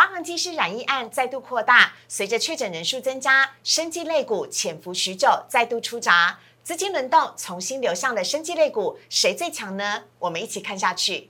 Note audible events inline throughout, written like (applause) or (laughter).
华航机师染疫案再度扩大，随着确诊人数增加，生技类股潜伏许久，再度出闸，资金轮动重新流向了生技类股，谁最强呢？我们一起看下去。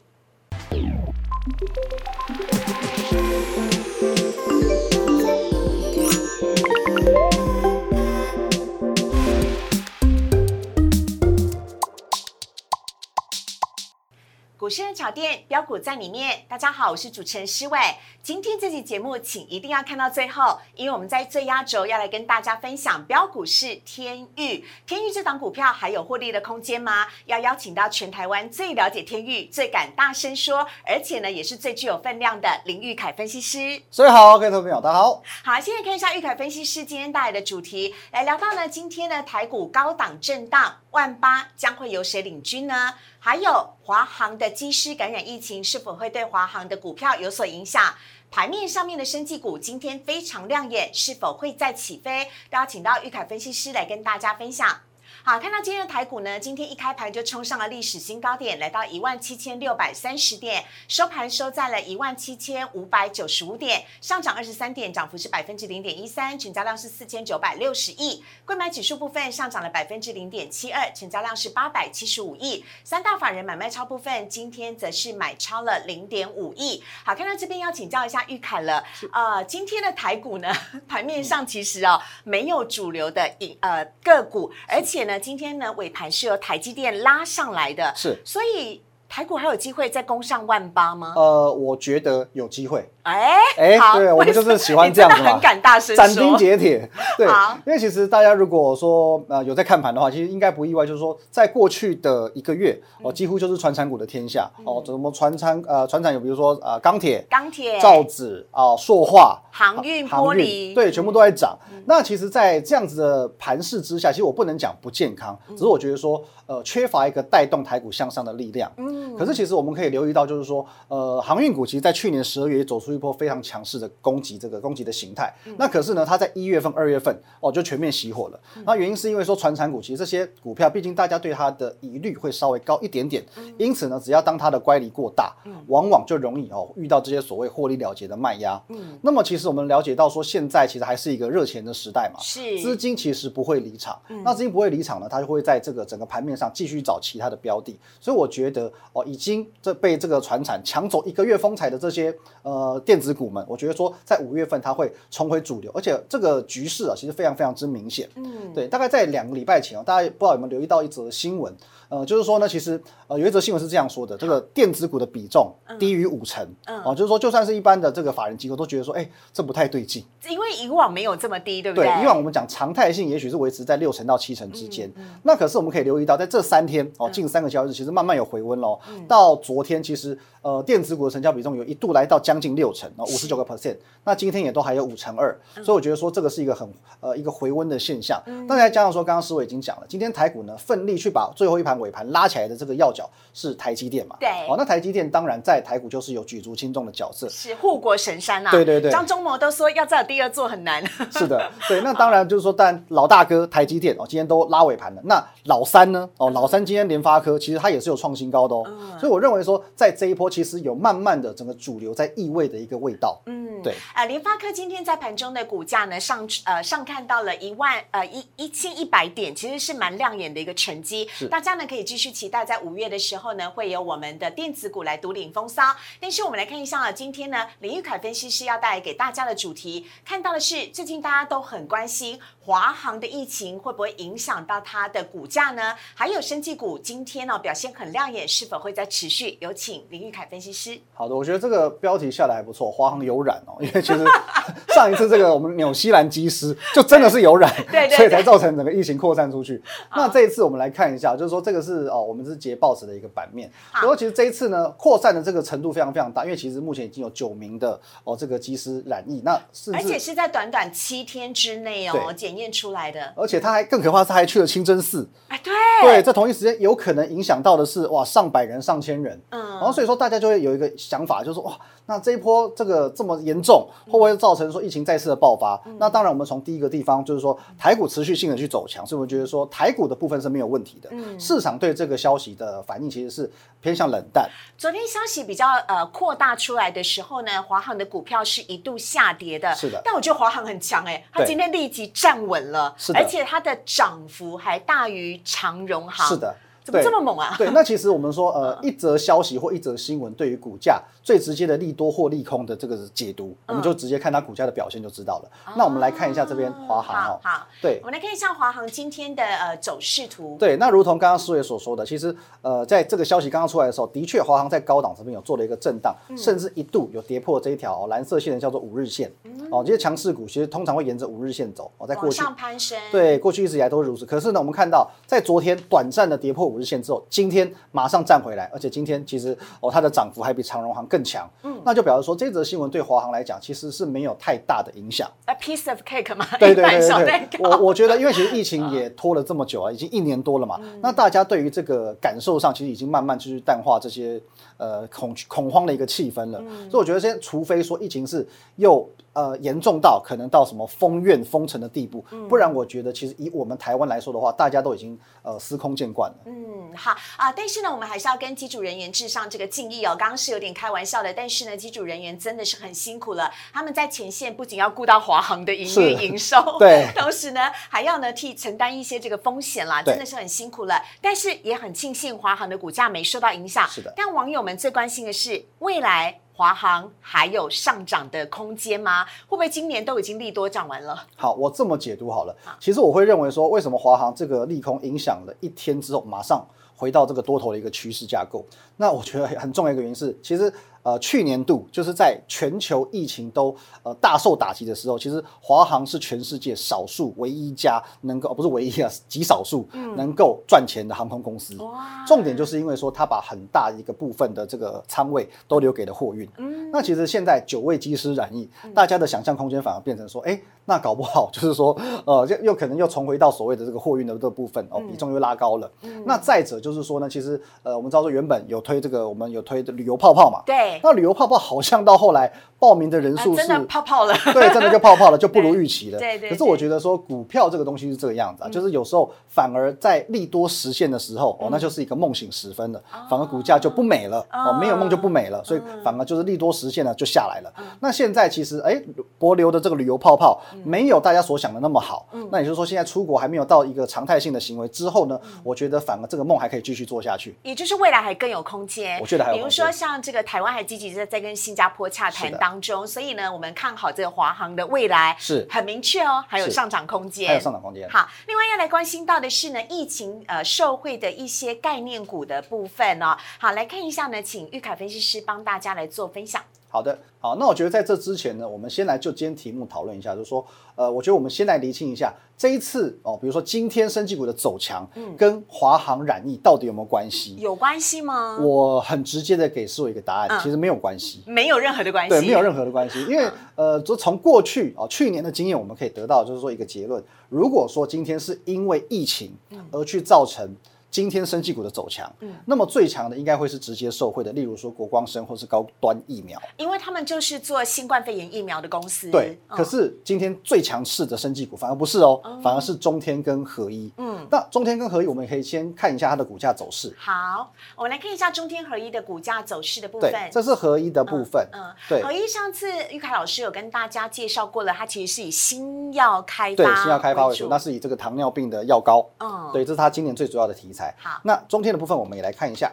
市的炒店标股在里面。大家好，我是主持人施伟。今天这期节目，请一定要看到最后，因为我们在最压轴要来跟大家分享标股是天域。天域这档股票还有获利的空间吗？要邀请到全台湾最了解天域、最敢大声说，而且呢也是最具有分量的林玉凯分析师。所以好，各位投资朋友，大家好。好，现在看一下玉凯分析师今天带来的主题，来聊到呢，今天的台股高档震荡，万八将会由谁领军呢？还有华航的机师感染疫情，是否会对华航的股票有所影响？盘面上面的生技股今天非常亮眼，是否会再起飞？都要请到玉凯分析师来跟大家分享。好，看到今天的台股呢，今天一开盘就冲上了历史新高点，来到一万七千六百三十点，收盘收在了一万七千五百九十五点，上涨二十三点，涨幅是百分之零点一三，成交量是四千九百六十亿。购买指数部分上涨了百分之零点七二，成交量是八百七十五亿。三大法人买卖超部分今天则是买超了零点五亿。好，看到这边要请教一下玉凯了，呃，今天的台股呢，(laughs) 盘面上其实哦没有主流的影呃个股，而且呢。今天呢，尾盘是由台积电拉上来的，是，所以台股还有机会再攻上万八吗？呃，我觉得有机会。哎哎，对，我们就是喜欢这样子嘛，很敢大声斩钉截铁。对，因为其实大家如果说呃有在看盘的话，其实应该不意外，就是说在过去的一个月哦，几乎就是传产股的天下哦，怎么传产呃传产有比如说呃钢铁、钢铁、造纸啊、塑化、航运、玻璃，对，全部都在涨。那其实，在这样子的盘势之下，其实我不能讲不健康，只是我觉得说呃缺乏一个带动台股向上的力量。嗯，可是其实我们可以留意到，就是说呃航运股其实，在去年十二月也走出。一波非常强势的攻击，这个攻击的形态。那可是呢，它在一月份、二月份哦，就全面熄火了。那原因是因为说，传产股其实这些股票，毕竟大家对它的疑虑会稍微高一点点。因此呢，只要当它的乖离过大，往往就容易哦遇到这些所谓获利了结的卖压。嗯，那么其实我们了解到说，现在其实还是一个热钱的时代嘛，是资金其实不会离场。那资金不会离场呢，它就会在这个整个盘面上继续找其他的标的。所以我觉得哦，已经这被这个船产抢走一个月风采的这些呃电子股们，我觉得说在五月份它会重回主流，而且这个局势啊，其实非常非常之明显。嗯，对，大概在两个礼拜前哦，大家不知道有没有留意到一则新闻，呃，就是说呢，其实呃有一则新闻是这样说的，这个电子股的比重低于五成，哦，就是说就算是一般的这个法人机构都觉得说，哎，这不太对劲，因为以往没有这么低，对不对？对，以往我们讲常态性也许是维持在六成到七成之间，那可是我们可以留意到，在这三天哦，近三个交易日其实慢慢有回温喽，到昨天其实呃电子股的成交比重有一度来到将近六成，哦，五十九个 percent。那今天也都还有五成二，所以我觉得说这个是一个很呃一个回温的现象。那再加上说，刚刚师伟已经讲了，今天台股呢奋力去把最后一盘尾盘拉起来的这个要角是台积电嘛？对。哦，那台积电当然在台股就是有举足轻重的角色，是护国神山啊。对对对。张忠谋都说要再有第二座很难。是的，对。那当然就是说，但老大哥台积电哦，今天都拉尾盘了。那老三呢？哦，老三今天联发科其实它也是有创新高的哦。所以我认为说，在这一波其实有慢慢的整个主流在意味的一个味道。嗯，对。啊，联发科今天在盘中的股价呢上呃上看到了一万呃一一千一百点，其实是蛮亮眼的一个成绩。大家呢可以继续期待，在五月的时候呢，会有我们的电子股来独领风骚。但是我们来看一下啊，今天呢，林玉凯分析师要带来给大家的主题，看到的是最近大家都很关心华航的疫情会不会影响到它的股价呢？还有生技股今天呢表现很亮眼，是否会再持续？有请林玉凯分析师。好的，我觉得这个标题下来还不错，华航有染哦，(laughs) 因为其实。(laughs) 上一次这个我们纽西兰机师就真的是有染，(laughs) 对，所以才造成整个疫情扩散出去。那这一次我们来看一下，就是说这个是哦，我们是捷报纸的一个版面。不过其实这一次呢，扩散的这个程度非常非常大，因为其实目前已经有九名的哦这个机师染疫，那是而且是在短短七天之内哦检验出来的。而且他还更可怕，他还去了清真寺。哎，对对，在同一时间有可能影响到的是哇上百人、上千人，嗯然后所以说大家就会有一个想法，就是说哇，那这一波这个这么严重，会不会造成说疫情再次的爆发？嗯那当然，我们从第一个地方就是说台股持续性的去走强，所以我们觉得说台股的部分是没有问题的。嗯市场对这个消息的反应其实是偏向冷淡。昨天消息比较呃扩大出来的时候呢，华航的股票是一度下跌的。是的但我觉得华航很强哎、它今天立即站稳了，是的而且它的涨幅还大于长荣航。是，的。怎么对这么猛啊？对，那其实我们说，呃，一则消息或一则新闻对于股价最直接的利多或利空的这个解读，我们就直接看它股价的表现就知道了。那我们来看一下这边华航哦，好，对我们来看一下华航今天的呃走势图。对，那如同刚刚思伟所说的，其实呃，在这个消息刚刚出来的时候，的确华航在高档这边有做了一个震荡，嗯甚至一度有跌破这一条、哦蓝色线的叫做五日线。哦，这些强势股其实通常会沿着五日线走。哦，在过去上攀升，，对，过去一直以来都是如此。可是呢，我们看到在昨天短暂的跌破五日线之后，今天马上站回来，而且今天其实哦，它的涨幅还比长荣行更强。嗯，那就表示说这则新闻对华航来讲其实是没有太大的影响。a piece of cake 嘛，对对对对我糕。我觉得，因为其实疫情也拖了这么久啊，已经一年多了嘛。那大家对于这个感受上，其实已经慢慢就是淡化这些呃恐恐慌的一个气氛了。所以我觉得，现在除非说疫情是又呃严重到可能到什么封院封城的地步，不然我觉得其实以我们台湾来说的话，大家都已经呃司空见惯了。嗯，好啊，但是呢，我们还是要跟机组人员致上这个敬意哦。刚刚是有点开玩笑的，但是呢，机组人员真的是很辛苦了。他们在前线不仅要顾到华航的营是运营收，对 (laughs) 同时呢还要呢替承担一些这个风险啦，真的是很辛苦了。但是也很庆幸华航的股价没受到影响。是的但网友们最关心的是未来。华航还有上涨的空间吗？会不会今年都已经利多涨完了？好，我这么解读好了。其实我会认为说，为什么华航这个利空影响了一天之后，马上回到这个多头的一个趋势架构？那我觉得很重要一个原因是，其实呃去年度就是在全球疫情都呃大受打击的时候，其实华航是全世界少数唯一一家能够、哦不是唯一啊，极少数能够赚钱的航空公司。哇重点就是因为说，它把很大一个部分的这个仓位都留给了货运。嗯那其实现在九位机师染疫，大家的想象空间反而变成说，哎，那搞不好就是说，呃，又又可能又重回到所谓的这个货运的这部分哦，比重又拉高了。嗯那再者就是说呢，其实呃，我们知道说原本有推这个，我们有推的旅游泡泡嘛，对，那旅游泡泡好像到后来报名的人啊数是、真的泡泡了。(laughs) 对，真的就泡泡了，就不如预期了。对对对可是我觉得说股票这个东西是这个样子啊，就是有时候反而在利多实现的时候，哦，那就是一个梦醒时分了，反而股价就不美了，哦，没有梦就不美了，所以反而就是利多实现了就下来了。那现在其实哎，博流的这个旅游泡泡没有大家所想的那么好，那也就是说现在出国还没有到一个常态性的行为之后呢，我觉得反而这个梦还可以继续做下去。也就是未来还更有空间。我觉得还有比如说像这个台湾还积极在在跟新加坡洽谈当中，所以呢，我们看好这个华航的未来是。很明确哦，还有上涨空间，还有上涨空间。好，另外要来关心到的是呢，疫情呃受惠的一些概念股的部分哦。好，来看一下呢，请玉凯分析师帮大家来做分享。好的，好，那我觉得在这之前呢，我们先来就今天题目讨论一下，就是说，呃，我觉得我们先来厘清一下这一次哦，比如说今天生技股的走强，跟华航染疫到底有没有关系？有关系吗？我很直接的给师傅一个答案，嗯其实没有关系。没有任何的关系，对，没有任何的关系，(laughs) 因为呃，就从过去哦去年的经验，我们可以得到就是说一个结论：如果说今天是因为疫情而去造成今天生技股的走强，嗯那么最强的应该会是直接受惠的，例如说国光生或是高端疫苗。因为他们就是做新冠肺炎疫苗的公司。对，嗯可是今天最强势的生技股反而不是哦，反而是中天跟合一。嗯，那中天跟合一，我们可以先看一下它的股价走势。好，我们来看一下中天合一的股价走势的部分对。，这是合一的部分。嗯，对合一上次玉凯老师有跟大家介绍过了，它其实是以新药开发对，新药开发为主，主那是以这个糖尿病的药膏。嗯对，这是它今年最主要的题材。好那中天的部分我们也来看一下。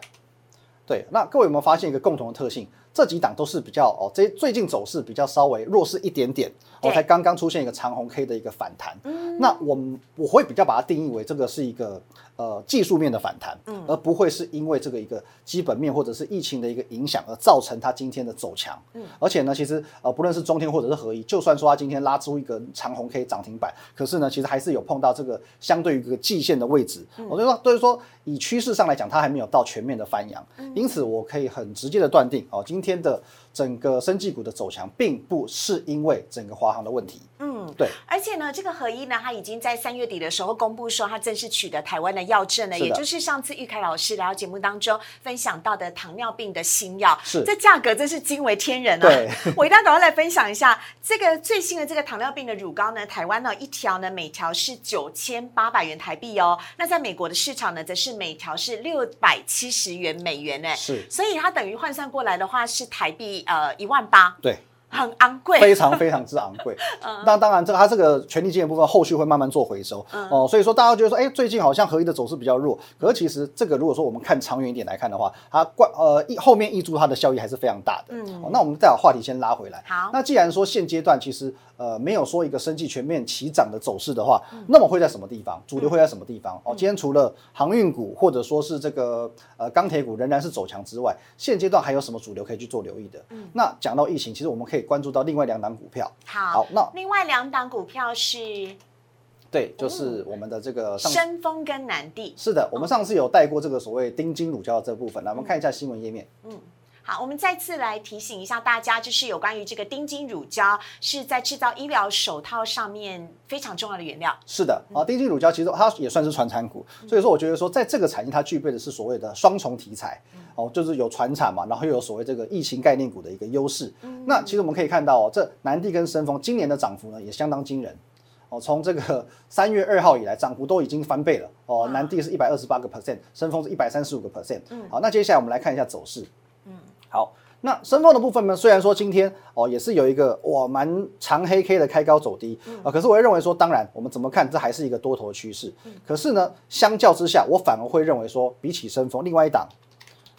对，那各位有没有发现一个共同的特性？这几档都是比较哦，这最近走势比较稍微弱势一点点，哦，才刚刚出现一个长红 K 的一个反弹。那我们我会比较把它定义为这个是一个呃技术面的反弹，嗯。而不会是因为这个一个基本面或者是疫情的一个影响而造成它今天的走强。嗯。而且呢，其实呃不论是中天或者是合一，就算说它今天拉出一个长红 K 涨停板，可是呢，其实还是有碰到这个相对于一个季线的位置。我就说，就是说以趋势上来讲，它还没有到全面的翻扬，因此我可以很直接的断定哦，今天的整个生技股的走强，并不是因为整个华航的问题。嗯，对，而且呢，这个合一呢，它已经在三月底的时候公布说，它正式取得台湾的药证了，也就是上次玉凯老师来到节目当中分享到的糖尿病的新药，是。这价格真是惊为天人啊！对，我一定要赶快来分享一下这个最新的这个糖尿病的乳膏呢，台湾呢一条呢每条是九千八百元台币哦，那在美国的市场呢，则是每条是六百七十元美元呢，是。所以它等于换算过来的话是台币呃一万八，对。很昂贵，非常非常之昂贵。(laughs) 那当然，这个它这个权利金的部分后续会慢慢做回收哦。所以说大家觉得说，哎，最近好像合一的走势比较弱，可是其实这个如果说我们看长远一点来看的话，它关呃一后面一株它的效益还是非常大的。嗯，那我们再把话题先拉回来。好，那既然说现阶段其实呃没有说一个生计全面齐涨的走势的话，那么会在什么地方？主流会在什么地方？哦，今天除了航运股或者说是这个呃钢铁股仍然是走强之外，现阶段还有什么主流可以去做留意的？那讲到疫情，其实我们可以关注到另外两。档股票，好，那另外两档股票是，对，就是我们的这个深丰跟南地，是的，我们上次有带过这个所谓丁金乳胶的这部分，来我们看一下新闻页面，嗯。好，我们再次来提醒一下大家，就是有关于这个丁金乳胶是在制造医疗手套上面非常重要的原料。是的，啊，丁金乳胶其实它也算是传产股，所以说我觉得说在这个产业它具备的是所谓的双重题材，哦，就是有传产嘛，然后又有所谓这个疫情概念股的一个优势。那其实我们可以看到哦，这南地跟深丰今年的涨幅呢也相当惊人，哦，从这个 (laughs) 三月二号以来涨幅都已经翻倍了，哦，南地是一百二十八个 percent，深丰是一百三十五个 percent。嗯，好，那接下来我们来看一下走势。好，那深峰的部分呢？虽然说今天哦也是有一个哇蛮长黑 K 的开高走低啊，可是我会认为说，当然我们怎么看，这还是一个多头趋势。可是呢，相较之下，我反而会认为说，比起深峰，另外一档。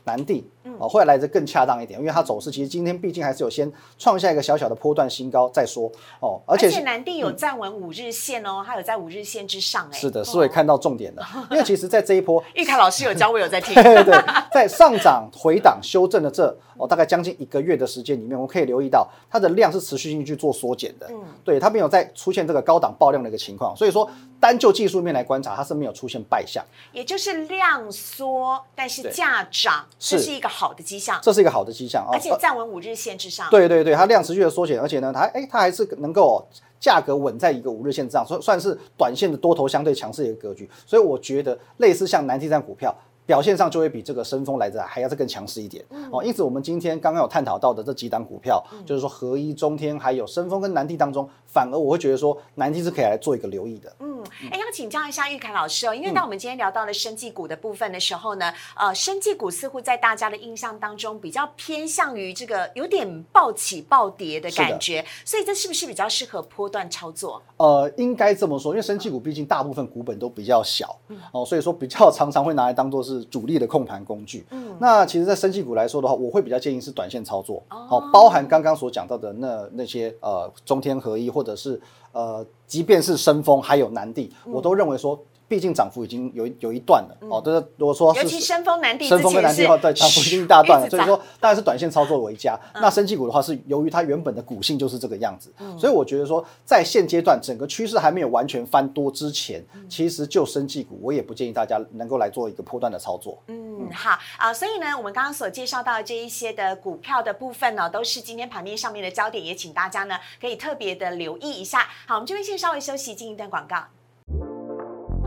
南地哦，会来的更恰当一点，因为它走势其实今天毕竟还是有先创下一个小小的波段新高再说哦，而且南地有站稳五日线哦，它有在五日线之上哎，是的，是会看到重点的，(laughs) 因为其实在这一波，(laughs) 玉凯老师有教我有在听，(laughs) 对对，在上涨回档修正的这哦大概将近一个月的时间里面，我们可以留意到它的量是持续性去做缩减的，嗯，对，它没有再出现这个高档爆量的一个情况，所以说单就技术面来观察，它是没有出现败相，也就是量缩，但是价涨。这是一个好的迹象，这是一个好的迹象啊！而且站稳五日线之上。对对对，它量持续的缩减，而且呢，它哎，它还是能够价格稳在一个五日线之上，算算是短线的多头相对强势的一个格局。所以我觉得类似像南地站股票。表现上就会比这个深丰来的还要再更强势一点哦，因此我们今天刚刚有探讨到的这几档股票，就是说合一、中天还有深丰跟南地当中，反而我会觉得说南地是可以来做一个留意的。嗯，哎，要请教一下玉凯老师哦，因为当我们今天聊到了生技股的部分的时候呢，呃，生技股似乎在大家的印象当中比较偏向于这个有点暴起暴跌的感觉，所以这是不是比较适合波段操作？呃，应该这么说，因为生技股毕竟大部分股本都比较小哦，所以说比较常常会拿来当做是。主力的控盘工具，嗯，那其实，在升绩股来说的话，我会比较建议是短线操作，哦，包含刚刚所讲到的那那些呃中天合一，或者是呃，即便是深风还有南地，我都认为说。毕竟涨幅已经有有一段了哦，就是如果说尤其深丰南地，深丰跟南地的话，对涨幅已经一大段了，所以说当然是短线操作为佳。那升绩股的话，是由于它原本的股性就是这个样子，所以我觉得说在现阶段整个趋势还没有完全翻多之前，其实就升绩股，我也不建议大家能够来做一个波段的操作。嗯，好啊，所以呢，我们刚刚所介绍到的这一些的股票的部分呢，都是今天盘面上面的焦点，也请大家呢可以特别的留意一下。好，我们这边先稍微休息，进一段广告。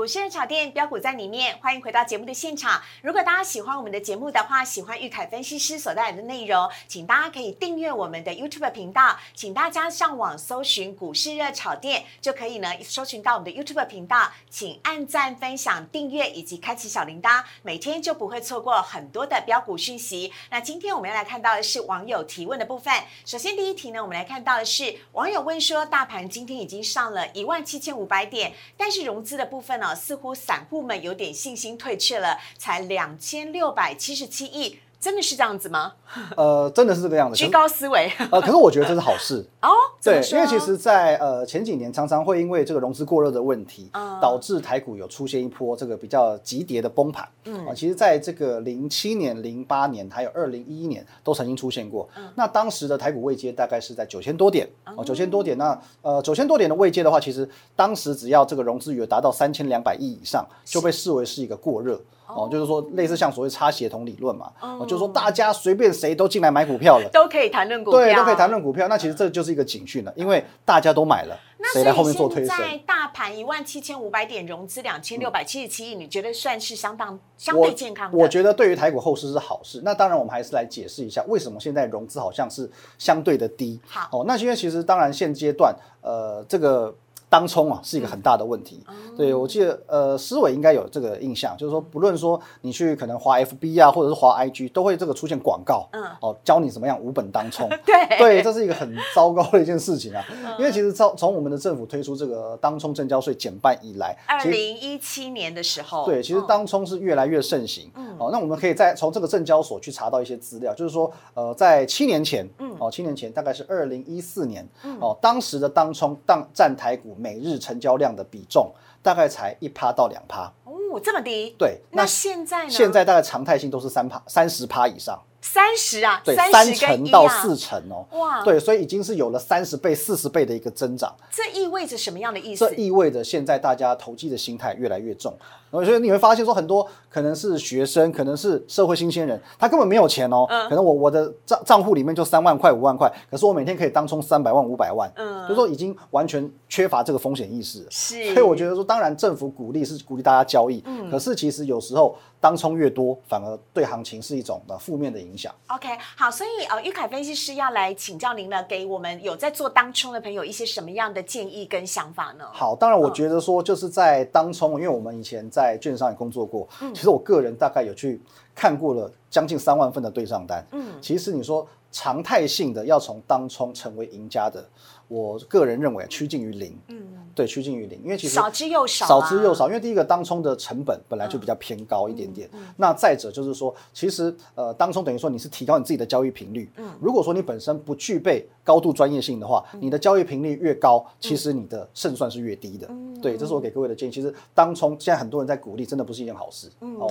股市热炒店标股在里面，欢迎回到节目的现场。如果大家喜欢我们的节目的话，喜欢玉凯分析师所带来的内容，请大家可以订阅我们的 YouTube 频道。请大家上网搜寻股市热炒店，就可以呢搜寻到我们的 YouTube 频道。请按赞、分享、订阅以及开启小铃铛，每天就不会错过很多的标股讯息。那今天我们要来看到的是网友提问的部分。首先第一题呢，我们来看到的是网友问说，大盘今天已经上了一万七千五百点，但是融资的部分呢？似乎散户们有点信心退却了，才两千六百七十七亿。真的是这样子吗？呃，真的是这个样子。居高思维。呃，可是我觉得这是好事 (laughs) 哦。对，因为其实，在呃前几年常常会因为这个融资过热的问题，导致台股有出现一波这个比较急跌的崩盘。嗯啊，其实在这个零七年、零八年还有二零一一年都曾经出现过。那当时的台股位阶大概是在九千多点哦，九千多点。那呃九千多点的位阶的话，其实当时只要这个融资余额达到三千两百亿以上，就被视为是一个过热。哦，就是说类似像所谓差协同理论嘛，哦，就是说大家随便谁都进来买股票了，(laughs) 都可以谈论股票，对，都可以谈论股票。那其实这就是一个警讯了，因为大家都买了，谁来后面做推升？在大盘一万七千五百点融资两千六百七十七亿，你觉得算是相当相对健康？我觉得对于台股后市是好事。那当然，我们还是来解释一下为什么现在融资好像是相对的低。好，哦，那因为其实当然现阶段，呃，这个。当冲啊是一个很大的问题，对我记得呃思伟应该有这个印象，就是说不论说你去可能滑 FB 啊，或者是滑 IG，都会这个出现广告，嗯，哦教你怎么样无本当冲，(laughs) 对。对，这是一个很糟糕的一件事情啊，因为其实从从我们的政府推出这个当冲证交税减半以来，二零一七年的时候，对，其实当冲是越来越盛行，嗯，哦，那我们可以在从这个证交所去查到一些资料，就是说呃在七年前，嗯，哦七年前大概是二零一四年，嗯，哦当时的当冲当占台股。每日成交量的比重大概才一趴到两趴哦，这么低？对，那现在呢？现在大概常态性都是三趴、三十趴以上。三十啊，对，三成到四成哦，哇，对，所以已经是有了三十倍、四十倍的一个增长。这意味着什么样的意思？这意味着现在大家投机的心态越来越重。所以你会发现说，很多可能是学生，可能是社会新鲜人，他根本没有钱哦。嗯。可能我我的账账户里面就三万块、五万块，可是我每天可以当冲三百万、五百万。嗯。就说已经完全缺乏这个风险意识。是。所以我觉得说，当然政府鼓励是鼓励大家交易，嗯。可是其实有时候当冲越多，反而对行情是一种的负面的影响。OK，好，所以呃，玉凯分析师要来请教您呢，给我们有在做当冲的朋友一些什么样的建议跟想法呢？好，当然我觉得说就是在当冲，因为我们以前在券商也工作。做过，其实我个人大概有去看过了将近三万份的对账单。嗯，其实你说常态性的要从当冲成为赢家的，我个人认为趋近于零。嗯。对，趋近于零，因为其实少之又少，少之又少。因为第一个当冲的成本本来就比较偏高一点点。那再者就是说，其实呃，当冲等于说你是提高你自己的交易频率。嗯，如果说你本身不具备高度专业性的话，你的交易频率越高，其实你的胜算是越低的。对，这是我给各位的建议。其实当冲现在很多人在鼓励，真的不是一件好事。嗯，好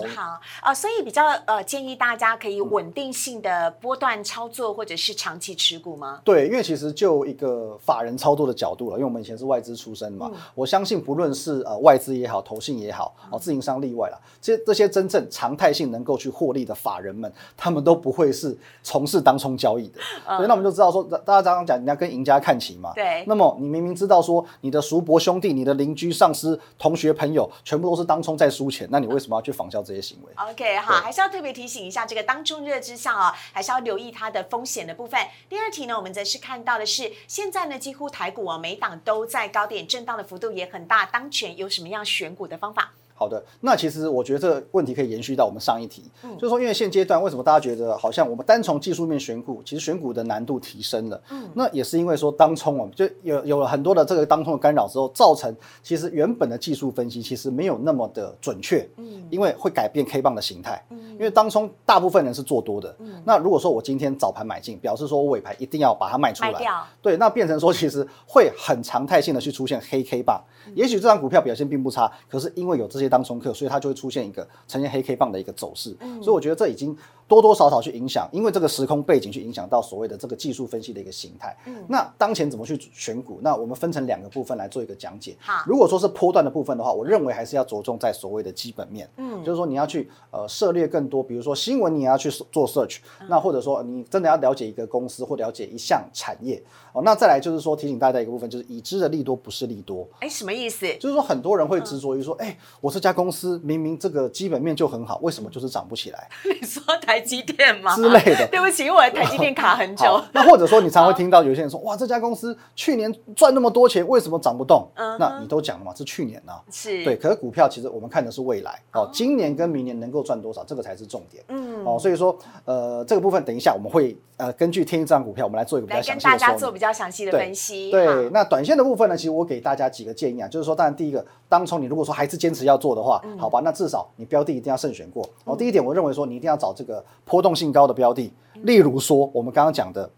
啊，所以比较呃建议大家可以稳定性的波段操作，或者是长期持股吗？对，因为其实就一个法人操作的角度了，因为我们以前是外资出身嘛，我相信。不论是呃外资也好，投信也好，哦自营商例外了，这这些真正常态性能够去获利的法人们，(laughs) 他们都不会是从事当冲交易的。所以那我们就知道说，大家刚刚讲人家跟赢家看齐嘛。对。那么你明明知道说，你的叔伯兄弟、你的邻居、上司、同学、朋友，全部都是当冲在输钱，那你为什么要去仿效这些行为？OK，好，还是要特别提醒一下，这个当冲热之下啊，还是要留意它的风险的部分。第二题呢，我们则是看到的是，现在呢，几乎台股啊，每档都在高点震荡的幅度也很大，当前。有什么样选股的方法？好的，那其实我觉得这个问题可以延续到我们上一题，嗯就是说，因为现阶段为什么大家觉得好像我们单从技术面选股，其实选股的难度提升了。嗯，那也是因为说当冲啊，就有有了很多的这个当冲的干扰之后，造成其实原本的技术分析其实没有那么的准确。嗯，因为会改变 K 棒的形态。嗯，因为当冲大部分人是做多的。嗯，那如果说我今天早盘买进，表示说我尾盘一定要把它卖出来。对，那变成说其实会很常态性的去出现黑 K 棒。也许这张股票表现并不差，可是因为有这些当冲客，所以它就会出现一个呈现黑 K 棒的一个走势，嗯所以我觉得这已经多多少少去影响，因为这个时空背景去影响到所谓的这个技术分析的一个形态。嗯那当前怎么去选股？那我们分成两个部分来做一个讲解。好，如果说是波段的部分的话，我认为还是要着重在所谓的基本面。嗯，就是说你要去呃涉猎更多，比如说新闻你也要去做 search，那或者说你真的要了解一个公司或了解一项产业哦。那再来就是说提醒大家一个部分，就是已知的利多不是利多。哎，什么意思？就是说很多人会执着于说，哎，我这家公司明明这个基本面就很好，为什么就是涨不起来？(laughs) 你说台积电吗？之类的。对不起，因为我的台积电卡很久。那或者说你常会听到有些人说，哇，这家公司去年赚那么多钱，为什么涨不动？嗯，那你都讲了嘛，是去年呢。是。对，可是股票其实我们看的是未来哦，今年跟明年能够赚多少，这个才是重点。嗯。哦，所以说，呃，这个部分等一下我们会呃根据天一这张股票，我们来做一个比较详细的。跟大家做比较详细的分析。对，那短线的部分呢，其实我给大家几个建议啊，就是说，当然第一个，当初你如果说还是坚持要做。做的话，好吧，那至少你标的一定要慎选过。哦，第一点，我认为说你一定要找这个波动性高的标的，例如说我们刚刚讲的。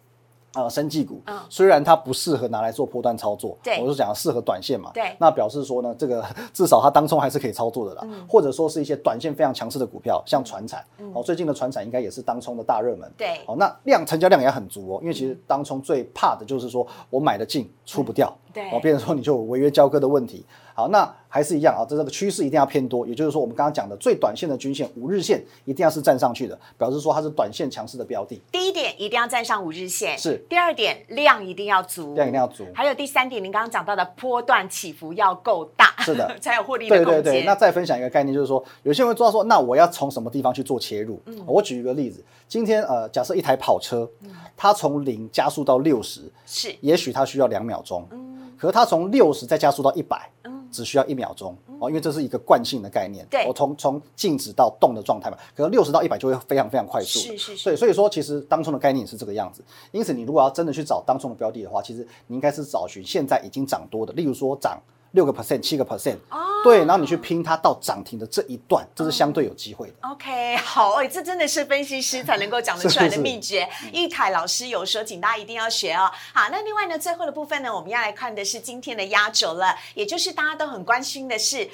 呃，生技股，虽然它不适合拿来做波段操作，对，我就讲适合短线嘛，对，那表示说呢，这个 (laughs) 至少它当中还是可以操作的啦，或者说是一些短线非常强势的股票，像船产，哦，最近的船产应该也是当冲的大热门，对，哦，那量成交量也很足哦，因为其实当冲最怕的就是说我买的进出不掉，对，哦，变成说你就违约交割的问题。好，那还是一样啊，这这个趋势一定要偏多，也就是说，我们刚刚讲的最短线的均线五日线一定要是站上去的，表示说它是短线强势的标的。第一点一定要站上五日线，是。第二点量一定要足，量一定要足。还有第三点，您刚刚讲到的波段起伏要够大，是的，(laughs) 才有获利的空间。对对对。那再分享一个概念，就是说，有些人会知道说，那我要从什么地方去做切入？嗯，我举一个例子，今天呃，假设一台跑车，它从零加速到六十，是，也许它需要两秒钟，嗯，可是它从六十再加速到一百，嗯。只需要一秒钟哦，因为这是一个惯性的概念。对，我从从静止到动的状态嘛，可能六十到一百就会非常非常快速。是是是。所以所以说，其实当中的概念是这个样子。因此，你如果要真的去找当中的标的的话，其实你应该是找寻现在已经涨多的，例如说涨。六个 percent，七个 percent，哦，对，然后你去拼它到涨停的这一段，这是相对有机会的。OK，好，哎，这真的是分析师才能够讲得出来的秘诀。玉凯老师有说，请大家一定要学哦。好，那另外呢，最后的部分呢，我们要来看的是今天的压轴了，也就是大家都很关心的是，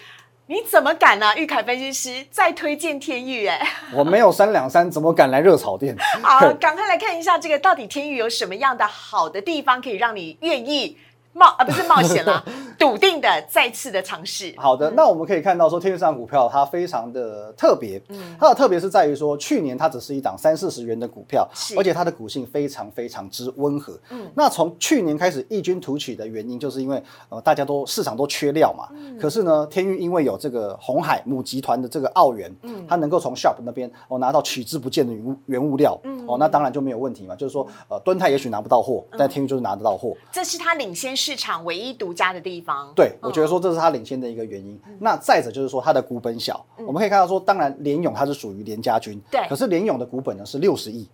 你怎么敢呢？玉凯分析师再推荐天域，哎，我没有三两三，怎么敢来热炒店？好，赶快来看一下这个到底天域有什么样的好的地方，可以让你愿意。冒啊不是冒险了，(laughs) 笃定的再次的尝试。好的，那我们可以看到说，天域这股票它非常的特别，嗯，它的特别是在于说，去年它只是一档三四十元的股票，而且它的股性非常非常之温和。嗯，那从去年开始异军突起的原因，就是因为呃大家都市场都缺料嘛，嗯，可是呢，天域因为有这个红海母集团的这个澳元，嗯，它能够从 Sharp 那边哦拿到取之不尽的原原物料，嗯，哦那当然就没有问题嘛，就是说呃敦泰也许拿不到货，但天域就是拿得到货，这是它领先。市场唯一独家的地方，对我觉得说这是它领先的一个原因。那再者就是说它的股本小，我们可以看到说，当然联勇它是属于联家军，对，可是联勇的股本呢是六十亿，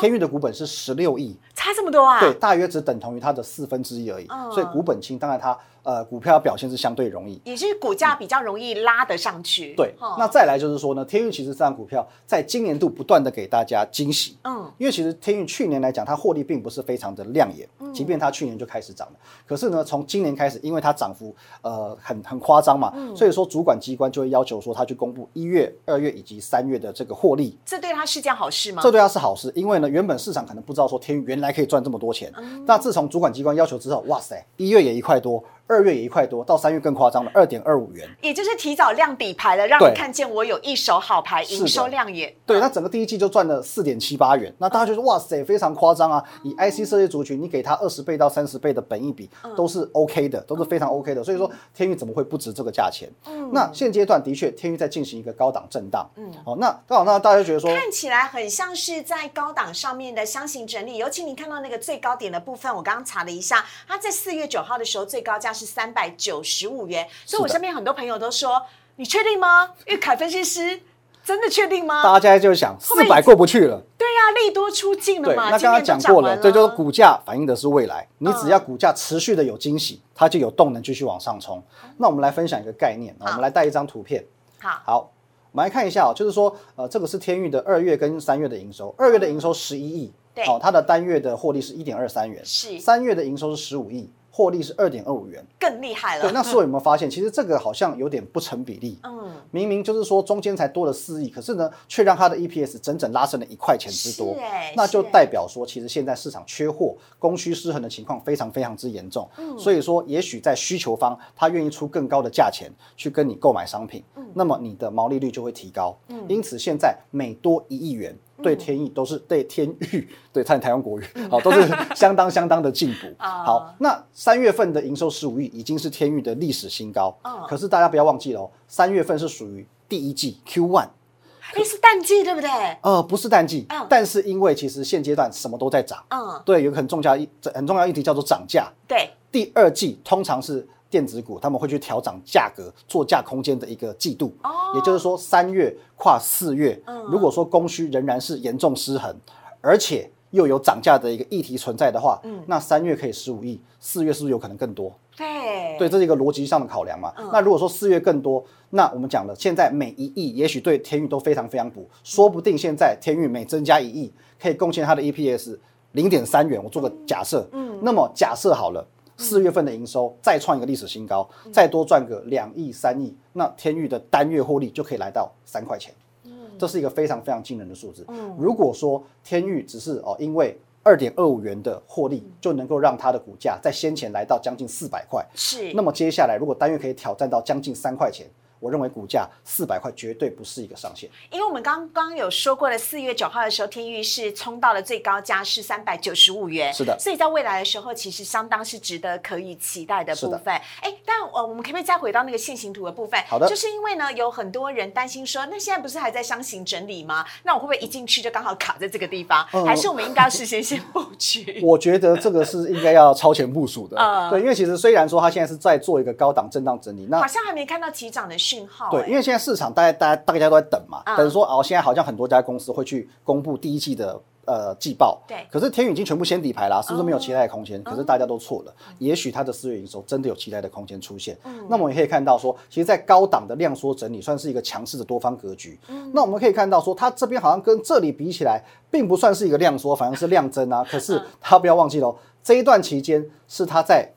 天域的股本是十六亿，差这么多啊？对，大约只等同于它的四分之一而已，所以股本轻，当然它。呃，股票表现是相对容易，也是股价比较容易拉得上去。对，那再来就是说呢，天运其实这张股票在今年度不断的给大家惊喜。嗯，因为其实天运去年来讲，它获利并不是非常的亮眼，即便它去年就开始涨了，可是呢，从今年开始，因为它涨幅呃很很夸张嘛，所以说主管机关就会要求说，它去公布一月、二月以及三月的这个获利。这对它是件好事吗？这对它是好事，因为呢，原本市场可能不知道说天运原来可以赚这么多钱，那自从主管机关要求之后，哇塞，一月也一块多。二月也一块多，到三月更夸张了，二点二五元，也就是提早亮底牌了，让你看见我有一手好牌，营收亮眼。对，那整个第一季就赚了四点七八元，那大家就说哇塞，非常夸张啊！以 IC 设计族群，你给他二十倍到三十倍的本益比都是 OK 的，都是非常 OK 的。所以说天域怎么会不值这个价钱？嗯，那现阶段的确天域在进行一个高档震荡。嗯，好，那刚好那大家觉得说看起来很像是在高档上面的箱型整理，尤其你看到那个最高点的部分，我刚刚查了一下，它在四月九号的时候最高价是三百九。十五元，所以我身边很多朋友都说：“你确定吗？”玉凯分析师真的确定吗？大家就想四百过不去了。对呀，利多出尽了嘛。那刚刚讲过了，这就是股价反映的是未来。你只要股价持续的有惊喜，它就有动能继续往上冲。那我们来分享一个概念，我们来带一张图片。好，好，我们来看一下哦，就是说，呃，这个是天域的二月跟三月的营收，二月的营收十一亿，对，哦，它的单月的获利是一点二三元，是三月的营收是十五亿。获利是二点二五元，更厉害了。对，那时候有没有发现，其实这个好像有点不成比例。嗯，明明就是说中间才多了四亿，可是呢，却让它的 EPS 整整拉升了一块钱之多。那就代表说，其实现在市场缺货、供需失衡的情况非常非常之严重。嗯，所以说，也许在需求方，他愿意出更高的价钱去跟你购买商品，那么你的毛利率就会提高。嗯，因此现在每多一亿元。对天意都是对天域，对台台湾国语，好都是相当相当的进步。好，那三月份的营收十五亿已经是天域的历史新高。可是大家不要忘记了，三月份是属于第一季 Q one，哎是淡季对不对？呃，不是淡季，但是因为其实现阶段什么都在涨。嗯，对，有个很重要一很重要议题叫做涨价。对，第二季通常是。电子股他们会去调整价格、做价空间的一个季度，也就是说三月跨四月，如果说供需仍然是严重失衡，而且又有涨价的一个议题存在的话，那三月可以十五亿，四月是不是有可能更多？对对，这是一个逻辑上的考量嘛。嗯那如果说四月更多，那我们讲了，现在每一亿也许对天域都非常非常补，说不定现在天域每增加一亿，可以贡献它的 EPS 零点三元。我做个假设，嗯，那么假设好了。四月份的营收再创一个历史新高，再多赚个两亿三亿，那天域的单月获利就可以来到三块钱。这是一个非常非常惊人的数字。如果说天域只是哦，因为二点二五元的获利就能够让它的股价在先前来到将近四百块，是那么接下来如果单月可以挑战到将近三块钱，我认为股价四百块绝对不是一个上限。因为我们刚刚有说过了，四月九号的时候，天域是冲到了最高价是三百九十五元，是的所以在未来的时候，其实相当是值得可以期待的部分。哎，但呃，我们可不可以再回到那个线形图的部分？好的就是因为呢，有很多人担心说，那现在不是还在箱型整理吗？那我会不会一进去就刚好卡在这个地方？嗯还是我们应该要事先先布局？(laughs) 我觉得这个是应该要超前部署的，嗯对，因为其实虽然说它现在是在做一个高档震荡整理，那好像还没看到起涨的讯号、对，哎因为现在市场大家大家大家都在等嘛，嗯等说哦，现在好像很多家公司会去公布第一季的呃季报，对可是天宇已经全部先底牌啦，是不是没有期待的空间？可是大家都错嗯了，也许它的四月营收真的有期待的空间出现。那么我们也可以看到说，其实，在高档的量缩整理算是一个强势的多方格局。嗯那我们可以看到说，它这边好像跟这里比起来，并不算是一个量缩，反而是量增啊。可嗯是它不要忘记喽，这一段期间是它在。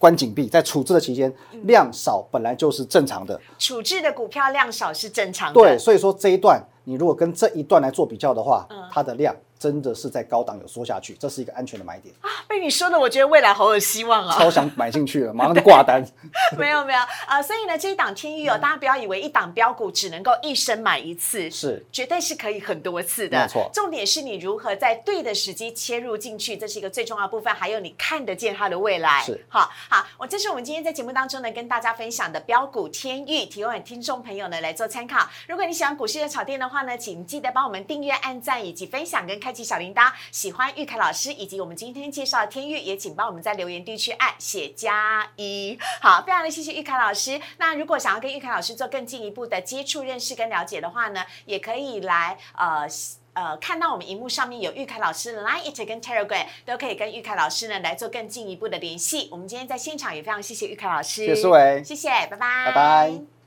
关紧闭，在处置的期间，嗯。量少本来就是正常的，处置的股票量少是正常的。对，所以说这一段你如果跟这一段来做比较的话，嗯。它的量真的是在高档有缩下去，这是一个安全的买点，啊，被你说的，我觉得未来好有希望啊！超想买进去了，马上就挂单。(laughs) 没有没有啊、所以呢，这一档天域哦，大家不要以为一档标股只能够一生买一次，是绝对是可以很多次的。没错重点是你如何在对的时机切入进去，这是一个最重要的部分。还有你看得见它的未来。是好好，我这是我们今天在节目当中呢跟大家分享的标股天域，提供给听众朋友呢来做参考。如果你喜欢股市的炒店的话呢，请记得帮我们订阅、按赞以及分享跟开启小铃铛。喜欢玉凯老师以及我们今天介绍的天域，也请帮我们在留言地区按写加一。好，非常的谢谢玉凯老师。那如果想要跟玉凯老师做更进一步的接触、认识跟了解的话呢，也可以来呃。呃，看到我们荧幕上面有玉凯老师的 Line、It 跟 Telegram，都可以跟玉凯老师呢来做更进一步的联系。我们今天在现场也非常谢谢玉凯老师，谢谢思维谢谢，拜拜，拜拜。